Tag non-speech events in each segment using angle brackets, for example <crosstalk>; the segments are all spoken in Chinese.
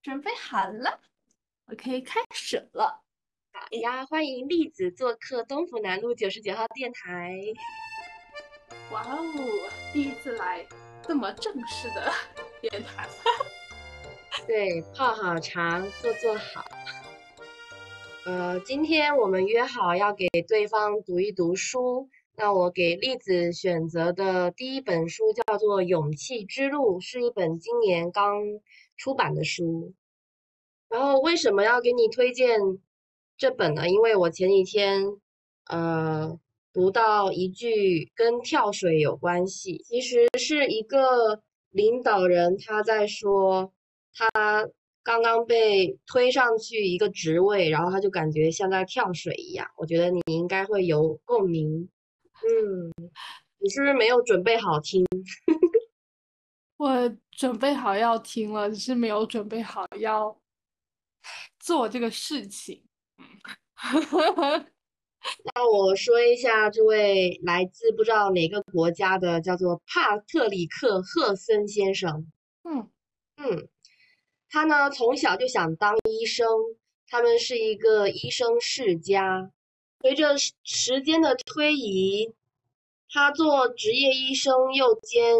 准备好了，我可以开始了。好呀，欢迎栗子做客东府南路九十九号电台。哇哦，第一次来这么正式的电台。<laughs> 对，泡好茶，坐坐好。呃，今天我们约好要给对方读一读书。那我给栗子选择的第一本书叫做《勇气之路》，是一本今年刚出版的书。然后为什么要给你推荐这本呢？因为我前几天呃读到一句跟跳水有关系，其实是一个领导人他在说他刚刚被推上去一个职位，然后他就感觉像在跳水一样。我觉得你应该会有共鸣。嗯，你是不是没有准备好听？<laughs> 我准备好要听了，只是没有准备好要 <sighs> 做这个事情。<laughs> 那我说一下，这位来自不知道哪个国家的，叫做帕特里克·赫森先生。嗯嗯，他呢从小就想当医生，他们是一个医生世家。随着时间的推移，他做职业医生又兼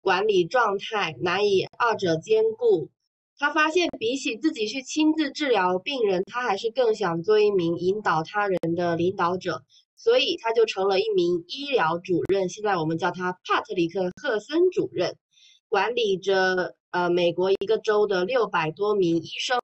管理状态，难以二者兼顾。他发现，比起自己去亲自治疗病人，他还是更想做一名引导他人的领导者。所以，他就成了一名医疗主任。现在我们叫他帕特里克·赫森主任，管理着呃美国一个州的六百多名医生。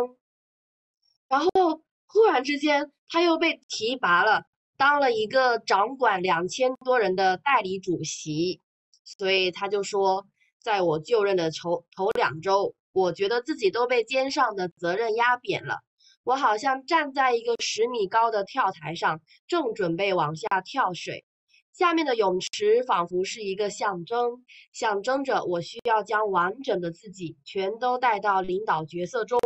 然后，忽然之间。他又被提拔了，当了一个掌管两千多人的代理主席，所以他就说，在我就任的头头两周，我觉得自己都被肩上的责任压扁了，我好像站在一个十米高的跳台上，正准备往下跳水。下面的泳池仿佛是一个象征，象征着我需要将完整的自己全都带到领导角色中。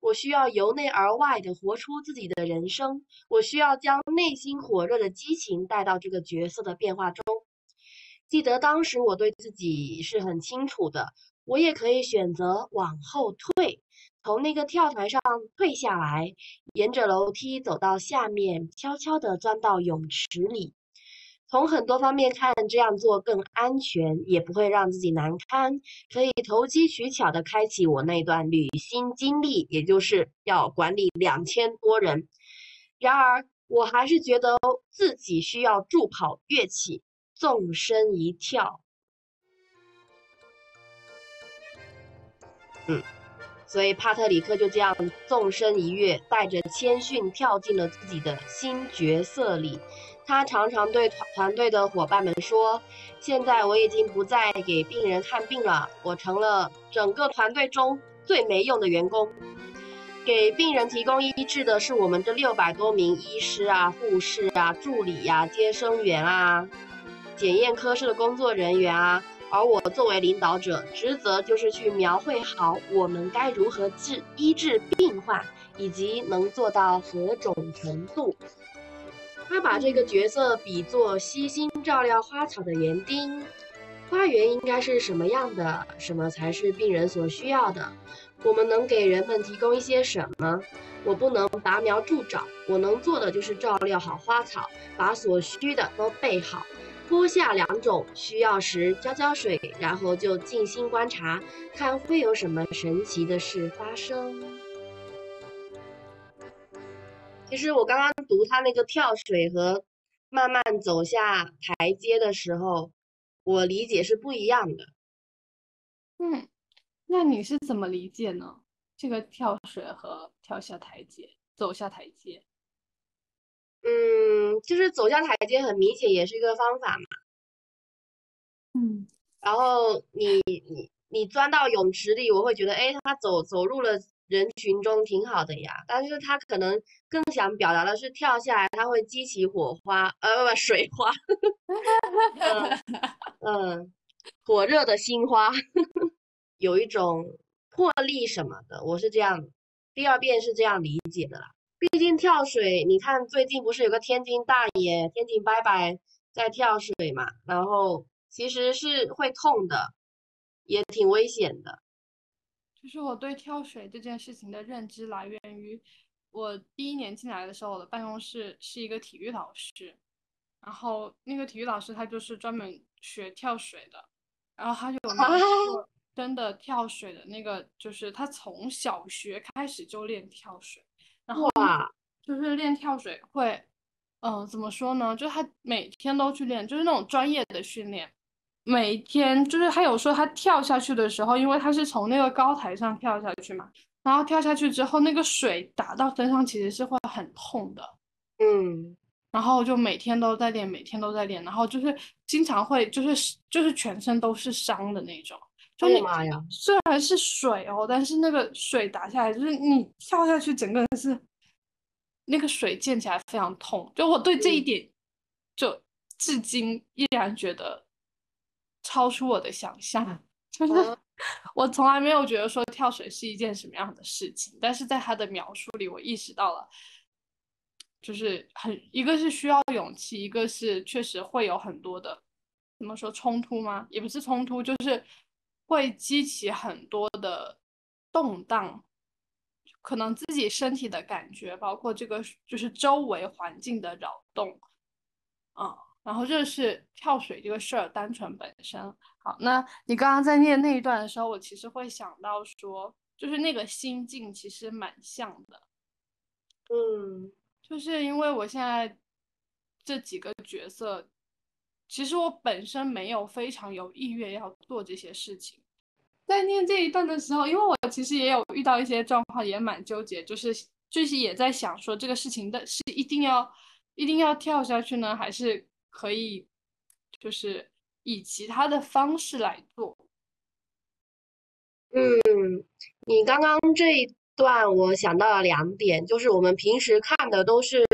我需要由内而外的活出自己的人生。我需要将内心火热的激情带到这个角色的变化中。记得当时我对自己是很清楚的，我也可以选择往后退，从那个跳台上退下来，沿着楼梯走到下面，悄悄地钻到泳池里。从很多方面看，这样做更安全，也不会让自己难堪，可以投机取巧地开启我那段旅行经历，也就是要管理两千多人。然而，我还是觉得自己需要助跑跃起，纵身一跳。嗯，所以帕特里克就这样纵身一跃，带着谦逊跳进了自己的新角色里。他常常对团团队的伙伴们说：“现在我已经不再给病人看病了，我成了整个团队中最没用的员工。给病人提供医治的是我们这六百多名医师啊、护士啊、助理呀、接生员啊、检验科室的工作人员啊，而我作为领导者，职责就是去描绘好我们该如何治医治病患，以及能做到何种程度。”他把这个角色比作悉心照料花草的园丁，花园应该是什么样的？什么才是病人所需要的？我们能给人们提供一些什么？我不能拔苗助长，我能做的就是照料好花草，把所需的都备好，播下两种，需要时浇浇水，然后就静心观察，看会有什么神奇的事发生。其实我刚刚读他那个跳水和慢慢走下台阶的时候，我理解是不一样的。嗯，那你是怎么理解呢？这个跳水和跳下台阶、走下台阶？嗯，就是走下台阶很明显也是一个方法嘛。嗯，然后你你你钻到泳池里，我会觉得，哎，他走走入了。人群中挺好的呀，但是他可能更想表达的是跳下来他会激起火花，呃不不水花，嗯，火热的心花，有一种魄力什么的，我是这样，第二遍是这样理解的啦。毕竟跳水，你看最近不是有个天津大爷天津伯伯在跳水嘛，然后其实是会痛的，也挺危险的。就是我对跳水这件事情的认知来源于我第一年进来的时候，我的办公室是一个体育老师，然后那个体育老师他就是专门学跳水的，然后他就有描述过 <laughs> 真的跳水的那个，就是他从小学开始就练跳水，然后哇，就是练跳水会，嗯、怎么说呢？就是他每天都去练，就是那种专业的训练。每天就是他有说他跳下去的时候，因为他是从那个高台上跳下去嘛，然后跳下去之后，那个水打到身上其实是会很痛的，嗯，然后就每天都在练，每天都在练，然后就是经常会就是就是全身都是伤的那种。就你哎呀妈呀，虽然是水哦，但是那个水打下来，就是你跳下去，整个人是那个水溅起来非常痛。就我对这一嗯点，就至今依然觉得超出我的想象。就是啊 <laughs> 我从来没有觉得说跳水是一件什么样的事情，但是在他的描述里，我意识到了，就是很一个是需要勇气，一个是确实会有很多的怎么说冲突吗？也不是冲突，就是会激起很多的动荡，可能自己身体的感觉，包括这个就是周围环境的扰动，嗯、然后这是跳水这个事儿单纯本身。好，那你刚刚在念那一段的时候，我其实会想到说，就是那个心境其实蛮像的。嗯就是因为我现在这几个角色，其实我本身没有非常有意愿要做这些事情。在念这一段的时候，因为我其实也有遇到一些状况，也蛮纠结，就是就是也在想说这个事情的是一定要一定要跳下去呢，还是可以就是以其他的方式来做。嗯，你刚刚这一段我想到了两点，就是我们平时看的都是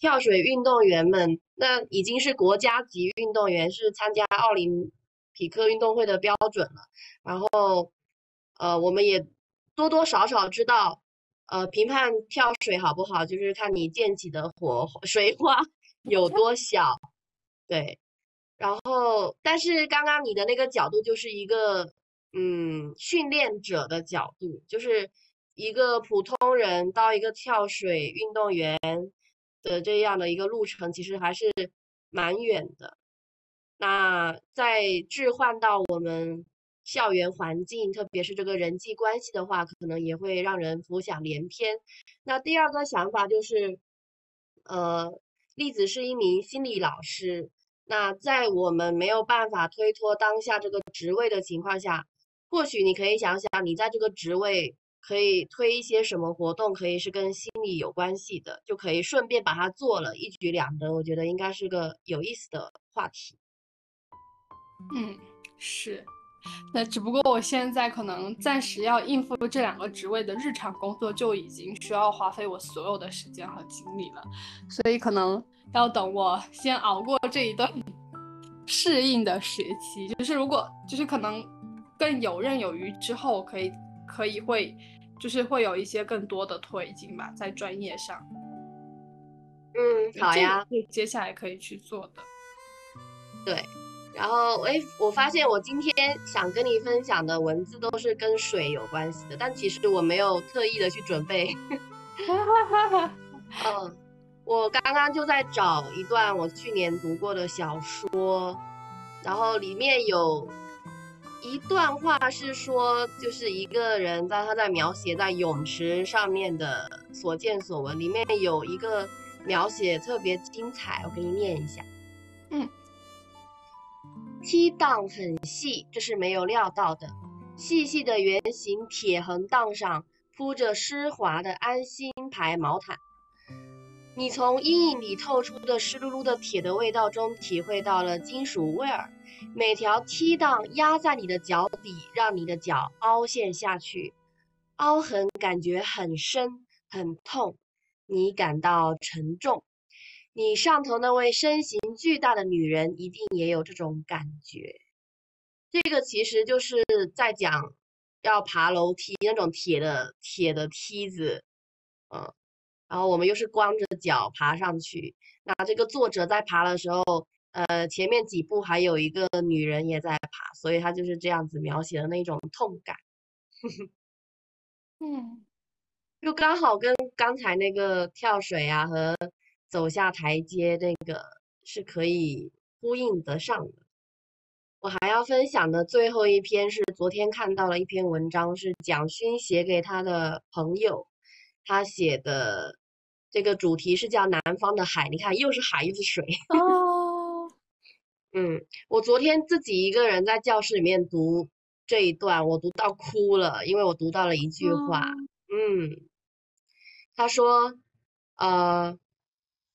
跳水运动员们，那已经是国家级运动员，是参加奥林匹克运动会的标准了。然后，呃，我们也多多少少知道，呃，评判跳水好不好，就是看你溅起的火水花 <laughs> 有多小，对。然后，但是刚刚你的那个角度就是一个，嗯，训练者的角度，就是一个普通人到一个跳水运动员的这样的一个路程，其实还是蛮远的。那在置换到我们校园环境，特别是这个人际关系的话，可能也会让人浮想联翩。那第二个想法就是，呃，栗子是一名心理老师。那在我们没有办法推脱当下这个职位的情况下，或许你可以想想，你在这个职位可以推一些什么活动，可以是跟心理有关系的，就可以顺便把它做了，一举两得。我觉得应该是个有意思的话题。嗯，是。那只不过我现在可能暂时要应付这两个职位的日常工作，就已经需要花费我所有的时间和精力了，所以可能要等我先熬过这一段适应的时期。就是如果就是可能更游刃有余之后，可以可以会就是会有一些更多的推进吧，在专业上。嗯，好呀。接下来可以去做的。对，然后哎，我发现我今天想跟你分享的文字都是跟水有关系的，但其实我没有特意的去准备。<laughs> 嗯，我刚刚就在找一段我去年读过的小说，然后里面有一段话是说，就是一个人在他在描写在泳池上面的所见所闻，里面有一个描写特别精彩，我给你念一下。嗯，梯档很细，这是没有料到的。细细的圆形铁横档上铺着湿滑的安心牌毛毯，你从阴影里透出的湿漉漉的铁的味道中体会到了金属味儿。每条梯档压在你的脚底，让你的脚凹陷下去，凹痕感觉很深很痛，你感到沉重。你上头那位身形巨大的女人一定也有这种感觉。这个其实就是在讲要爬楼梯那种铁的铁的梯子，嗯，然后我们又是光着脚爬上去。那这个作者在爬的时候，呃，前面几步还有一个女人也在爬，所以他就是这样子描写的那种痛感。<laughs> 嗯，就刚好跟刚才那个跳水啊和走下台阶那个是可以呼应得上的。我还要分享的最后一篇是昨天看到了一篇文章，是蒋勋写给他的朋友，他写的这个主题是叫《南方的海》，你看又是海又是水。哦，嗯，我昨天自己一个人在教室里面读这一段，我读到哭了，因为我读到了一句话，嗯，他说，呃，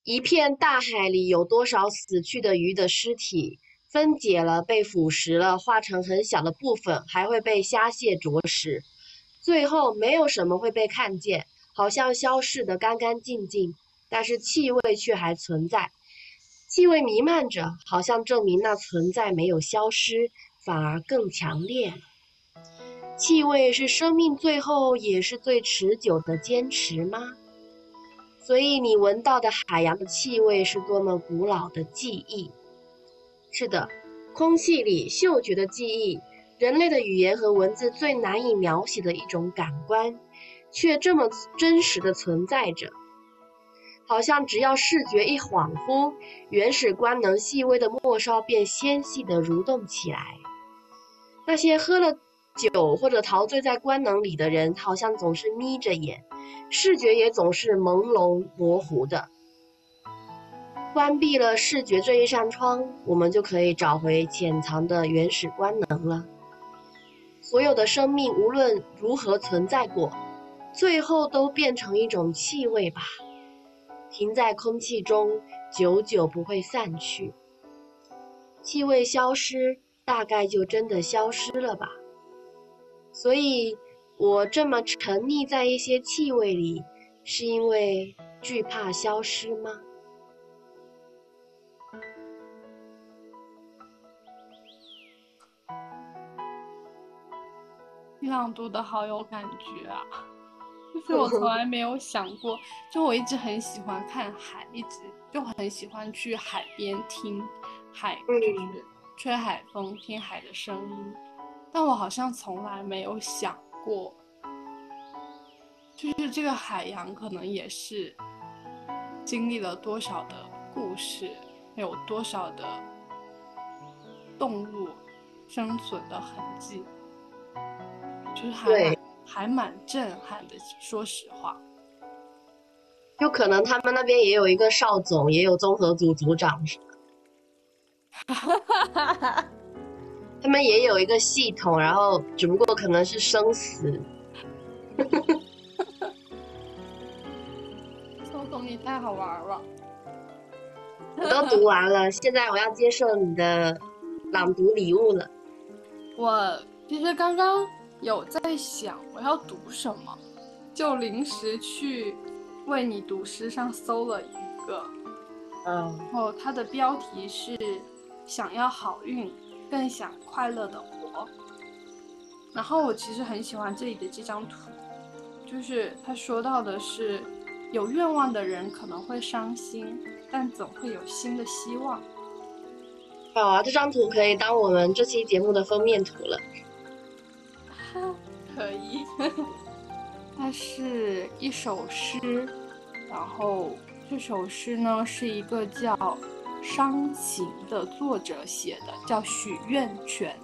一片大海里有多少死去的鱼的尸体？分解了，被腐蚀了，化成很小的部分，还会被虾蟹啄食，最后没有什么会被看见，好像消逝的干干净净，但是气味却还存在，气味弥漫着，好像证明那存在没有消失，反而更强烈。气味是生命最后也是最持久的坚持吗？所以你闻到的海洋的气味是多么古老的记忆。是的，空气里嗅觉的记忆，人类的语言和文字最难以描写的一种感官，却这么真实的存在着。好像只要视觉一恍惚，原始官能细微的末梢便纤细地蠕动起来。那些喝了酒或者陶醉在官能里的人，好像总是眯着眼，视觉也总是朦胧模糊的。关闭了视觉这一扇窗，我们就可以找回潜藏的原始官能了。所有的生命无论如何存在过，最后都变成一种气味吧，停在空气中，久久不会散去。气味消失，大概就真的消失了吧。所以，我这么沉溺在一些气味里，是因为惧怕消失吗？你朗读的好有感觉啊！就是我从 <laughs> 来没有想过，就我一直很喜欢看海，一直就很喜欢去海边听海，就是吹海风，听海的声音。但我好像从来没有想过，就是这个海洋可能也是经历了多少的故事，有多少的动物生存的痕迹。就是还还蛮震撼的，说实话。就可能他们那边也有一个邵总，也有综合组组长，他们也有一个系统，然后只不过可能是生死。<laughs> 邵总，你太好玩了！我都读完了，现在我要接受你的朗读礼物了。我其实刚刚。有在想我要读什么，就临时去为你读诗上搜了一个，嗯，然后它的标题是想要好运，更想快乐的活。然后我其实很喜欢这里的这张图，就是他说到的是有愿望的人可能会伤心，但总会有新的希望。好啊，这张图可以当我们这期节目的封面图了。<laughs> 可以，<laughs> 它是一首诗，然后这首诗呢是一个叫伤情的作者写的，叫许愿泉。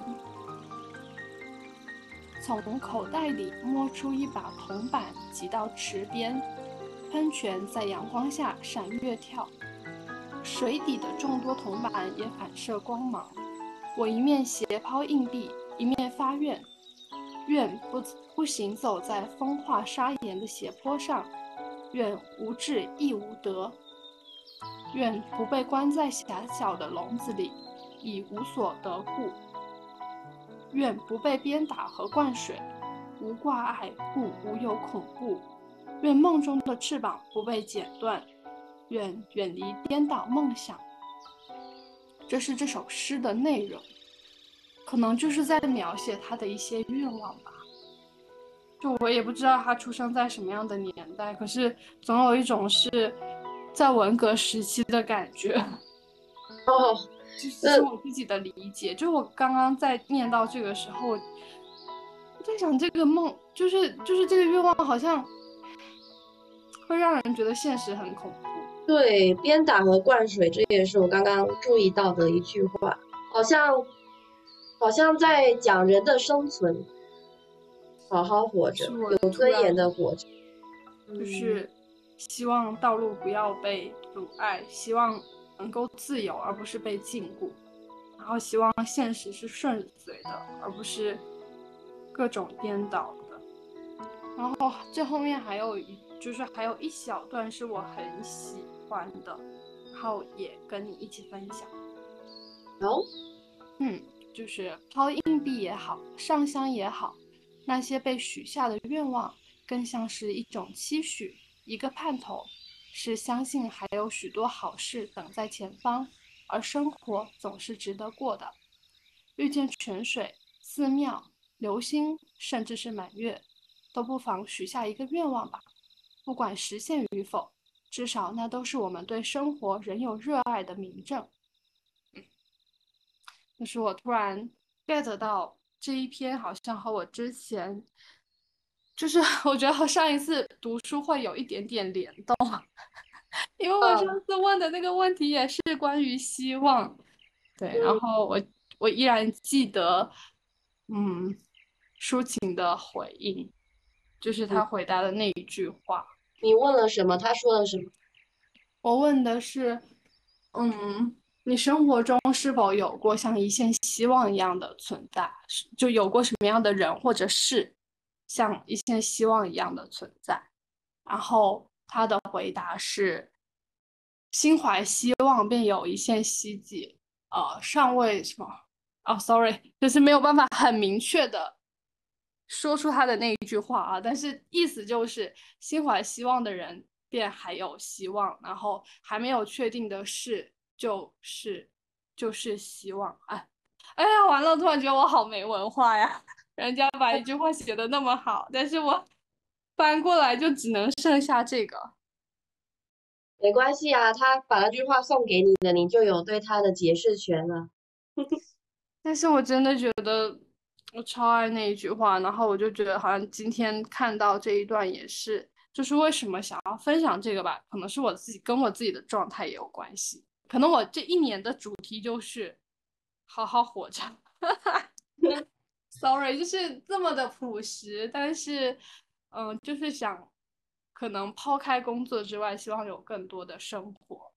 从口袋里摸出一把铜板，挤到池边，喷泉在阳光下闪跃跳，水底的众多铜板也反射光芒。我一面斜抛硬币，一面发愿。愿不不行走在风化沙岩的斜坡上，愿无智亦无德，愿不被关在狭小的笼子里，已无所得故。愿不被鞭打和灌水，无挂碍故无有恐怖。愿梦中的翅膀不被剪断，愿远离颠倒梦想。这是这首诗的内容。可能就是在描写他的一些愿望吧，就我也不知道他出生在什么样的年代，可是总有一种是在文革时期的感觉。哦，<laughs> 这是我自己的理解。就我刚刚在念到这个时候，我在想这个梦，就是就是这个愿望，好像会让人觉得现实很恐怖。对，鞭打和灌水，这也是我刚刚注意到的一句话，好像好像在讲人的生存，好好活着，有尊严的活着，就是希望道路不要被阻碍，希望能够自由而不是被禁锢，然后希望现实是顺遂的，而不是各种颠倒的。然后最后面还有一，就是还有一小段是我很喜。欢的，然后也跟你一起分享。哦，嗯，就是抛硬币也好，上香也好，那些被许下的愿望，更像是一种期许，一个盼头，是相信还有许多好事等在前方，而生活总是值得过的。遇见泉水、寺庙、流星，甚至是满月，都不妨许下一个愿望吧，不管实现与否。至少那都是我们对生活仍有热爱的明证。嗯，就是我突然 get 到这一篇，好像和我之前，就是 <laughs> 我觉得和上一次读书会有一点点联动，<laughs> 因为我上次问的那个问题也是关于希望。对，然后我我依然记得，嗯，抒情的回应，就是他回答的那一句话。你问了什么？他说了什么？我问的是，嗯，你生活中是否有过像一线希望一样的存在？就有过什么样的人或者事，像一线希望一样的存在？然后他的回答是：心怀希望，便有一线希冀。呃，尚未什么？哦，sorry，就是没有办法很明确的。说出他的那一句话啊，但是意思就是心怀希望的人便还有希望，然后还没有确定的事就是就是希望。哎，哎呀，完了，突然觉得我好没文化呀！人家把一句话写的那么好，但是我翻过来就只能剩下这个。没关系啊，他把那句话送给你的，你就有对他的解释权了。<laughs> 但是我真的觉得。我超爱那一句话，然后我就觉得好像今天看到这一段也是，就是为什么想要分享这个吧？可能是我自己跟我自己的状态也有关系。可能我这一年的主题就是好好活着。<laughs> Sorry，就是这么的朴实，但是嗯，就是想可能抛开工作之外，希望有更多的生活，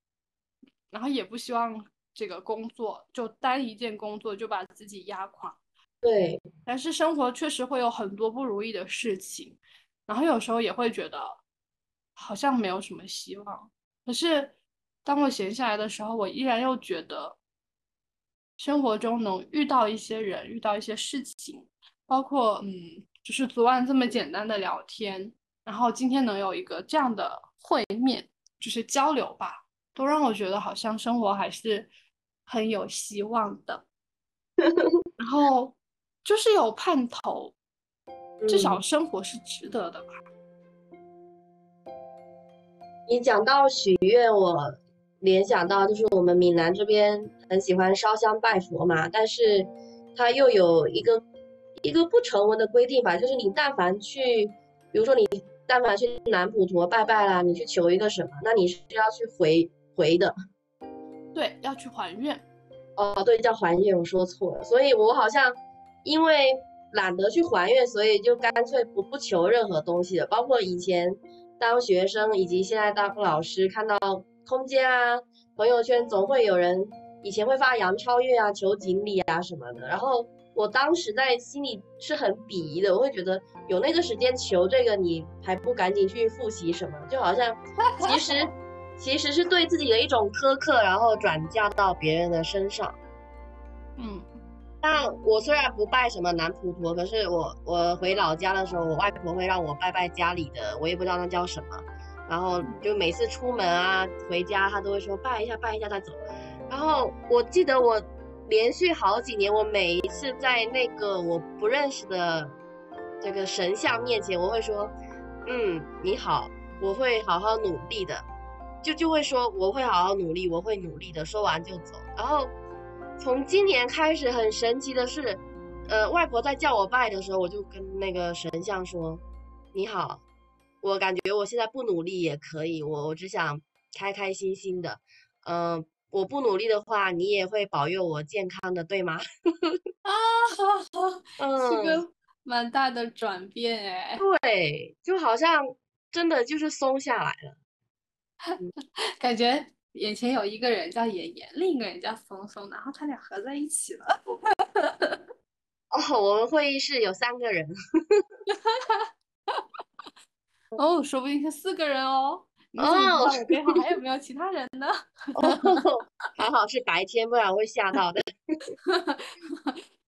然后也不希望这个工作就单一件工作就把自己压垮。对，但是生活确实会有很多不如意的事情，然后有时候也会觉得好像没有什么希望。可是当我闲下来的时候，我依然又觉得生活中能遇到一些人，遇到一些事情，包括嗯，就是昨晚这么简单的聊天，然后今天能有一个这样的会面，就是交流吧，都让我觉得好像生活还是很有希望的。<laughs> 然后。就是有盼头，至少生活是值得的吧。你讲到许愿，我联想到就是我们闽南这边很喜欢烧香拜佛嘛，但是它又有一个一个不成文的规定吧，就是你但凡去，比如说你但凡去南普陀拜拜啦，你去求一个什么，那你是要去回回的。对，要去还愿。哦，对，叫还愿，我说错了，所以我好像。因为懒得去还愿，所以就干脆不不求任何东西了。包括以前当学生，以及现在当老师，看到空间啊、朋友圈，总会有人以前会发杨超越啊、求锦鲤啊什么的。然后我当时在心里是很鄙夷的，我会觉得有那个时间求这个，你还不赶紧去复习什么？就好像其实 <laughs> 其实是对自己的一种苛刻，然后转嫁到别人的身上。嗯。但我虽然不拜什么南普陀，可是我我回老家的时候，我外婆会让我拜拜家里的，我也不知道那叫什么。然后就每次出门啊回家，他都会说拜一下拜一下再走。然后我记得我连续好几年，我每一次在那个我不认识的这个神像面前，我会说，嗯，你好，我会好好努力的，就就会说我会好好努力，我会努力的，说完就走。然后。从今年开始，很神奇的是，呃，外婆在叫我拜的时候，我就跟那个神像说：“你好，我感觉我现在不努力也可以，我我只想开开心心的。嗯、我不努力的话，你也会保佑我健康的，对吗？” <laughs> 啊，是嗯，个蛮大的转变哎，对，就好像真的就是松下来了。<laughs> <laughs> 感觉眼前有一个人叫妍妍，另一个人叫松松，然后他俩合在一起了。哦，我们会议室有三个人。哦，说不定是四个人哦。哦我背后还有没有其他人呢？<laughs> 哦，还好是白天，不然我会吓到的。<laughs>